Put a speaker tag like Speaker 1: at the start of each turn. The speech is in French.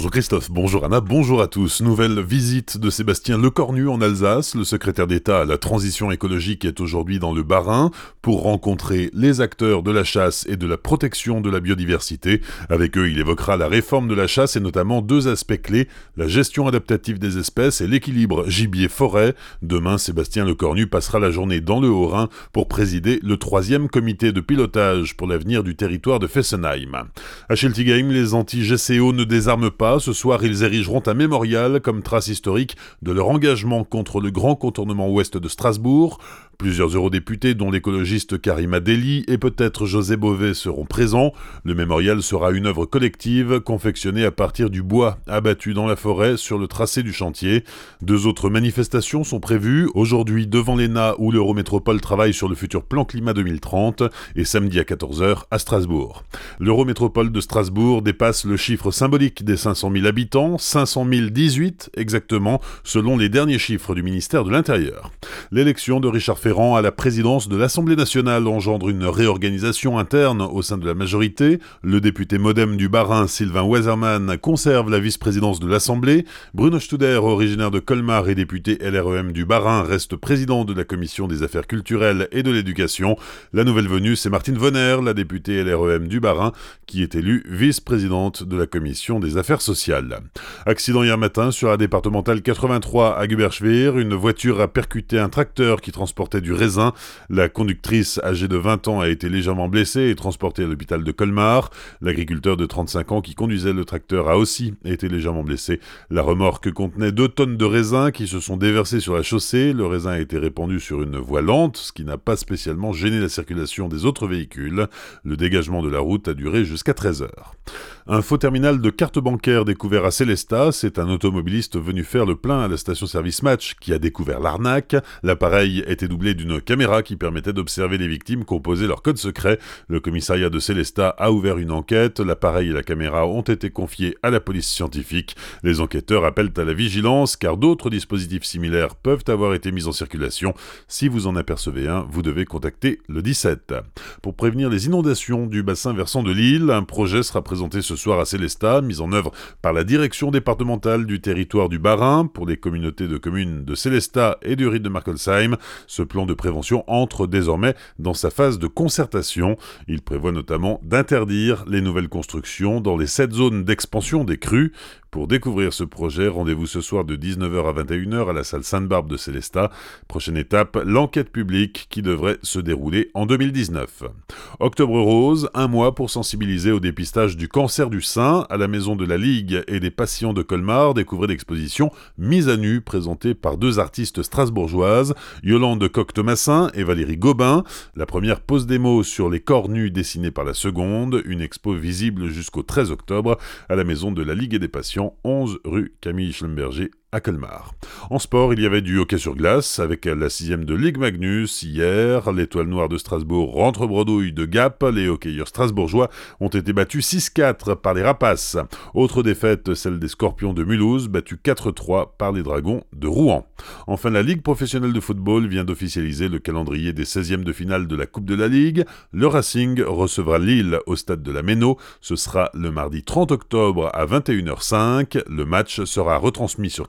Speaker 1: Bonjour Christophe, bonjour Anna, bonjour à tous. Nouvelle visite de Sébastien Lecornu en Alsace. Le secrétaire d'État à la transition écologique est aujourd'hui dans le Bas-Rhin pour rencontrer les acteurs de la chasse et de la protection de la biodiversité. Avec eux, il évoquera la réforme de la chasse et notamment deux aspects clés, la gestion adaptative des espèces et l'équilibre gibier-forêt. Demain, Sébastien Lecornu passera la journée dans le Haut-Rhin pour présider le troisième comité de pilotage pour l'avenir du territoire de Fessenheim. À Schiltigheim, les anti-GCO ne désarment pas. Ce soir, ils érigeront un mémorial comme trace historique de leur engagement contre le grand contournement ouest de Strasbourg. Plusieurs eurodéputés, dont l'écologiste Karima Deli et peut-être José Bové, seront présents. Le mémorial sera une œuvre collective confectionnée à partir du bois abattu dans la forêt sur le tracé du chantier. Deux autres manifestations sont prévues, aujourd'hui devant l'ENA où l'Eurométropole travaille sur le futur plan climat 2030 et samedi à 14h à Strasbourg. L'Eurométropole de Strasbourg dépasse le chiffre symbolique des 500 000 habitants, 500 018 exactement, selon les derniers chiffres du ministère de l'Intérieur. L'élection de Richard Ferrand à la présidence de l'Assemblée nationale engendre une réorganisation interne au sein de la majorité. Le député modem du Bas-Rhin, Sylvain Wesermann, conserve la vice-présidence de l'Assemblée. Bruno Studer, originaire de Colmar et député LREM du Bas-Rhin, reste président de la commission des affaires culturelles et de l'éducation. La nouvelle venue, c'est Martine Vonner, la députée LREM du Bas-Rhin, qui est élue vice-présidente de la commission des affaires sociales. Accident hier matin sur la départementale 83 à Guberschweir. Une voiture a percuté un tracteur qui transportait du raisin. La conductrice, âgée de 20 ans, a été légèrement blessée et transportée à l'hôpital de Colmar. L'agriculteur de 35 ans qui conduisait le tracteur a aussi été légèrement blessé. La remorque contenait 2 tonnes de raisin qui se sont déversées sur la chaussée. Le raisin a été répandu sur une voie lente, ce qui n'a pas spécialement gêné la circulation des autres véhicules. Le dégagement de la route a duré jusqu'à 13 heures. Un faux terminal de carte bancaire découvert à Célestat, c'est un automobiliste venu faire le plein à la station-service Match qui a découvert l'arnaque. L'appareil était doublé d'une caméra qui permettait d'observer les victimes composer leur code secret. Le commissariat de Célestat a ouvert une enquête. L'appareil et la caméra ont été confiés à la police scientifique. Les enquêteurs appellent à la vigilance car d'autres dispositifs similaires peuvent avoir été mis en circulation. Si vous en apercevez un, vous devez contacter le 17. Pour prévenir les inondations du bassin versant de l'île, un projet sera présenté soir à Célestat, mis en œuvre par la direction départementale du territoire du Bas-Rhin pour les communautés de communes de Célestat et du Rite de Markolsheim. Ce plan de prévention entre désormais dans sa phase de concertation. Il prévoit notamment d'interdire les nouvelles constructions dans les sept zones d'expansion des crues. Pour découvrir ce projet, rendez-vous ce soir de 19h à 21h à la salle Sainte-Barbe de Célestat. Prochaine étape, l'enquête publique qui devrait se dérouler en 2019. Octobre Rose, un mois pour sensibiliser au dépistage du cancer du sein à la maison de la Ligue et des patients de Colmar. Découvrez l'exposition Mise à nu présentée par deux artistes strasbourgeoises, Yolande Coq-Thomasin et Valérie Gobin. La première pose des mots sur les corps nus dessinés par la seconde, une expo visible jusqu'au 13 octobre à la maison de la Ligue et des patients 11 rue Camille Schlemberger à Colmar. En sport, il y avait du hockey sur glace avec la sixième de Ligue Magnus hier. L'étoile noire de Strasbourg rentre bredouille de Gap. Les hockeyeurs strasbourgeois ont été battus 6-4 par les Rapaces. Autre défaite, celle des Scorpions de Mulhouse, battus 4-3 par les Dragons de Rouen. Enfin, la Ligue professionnelle de football vient d'officialiser le calendrier des 16e de finale de la Coupe de la Ligue. Le Racing recevra Lille au stade de la Méno. Ce sera le mardi 30 octobre à 21h05. Le match sera retransmis sur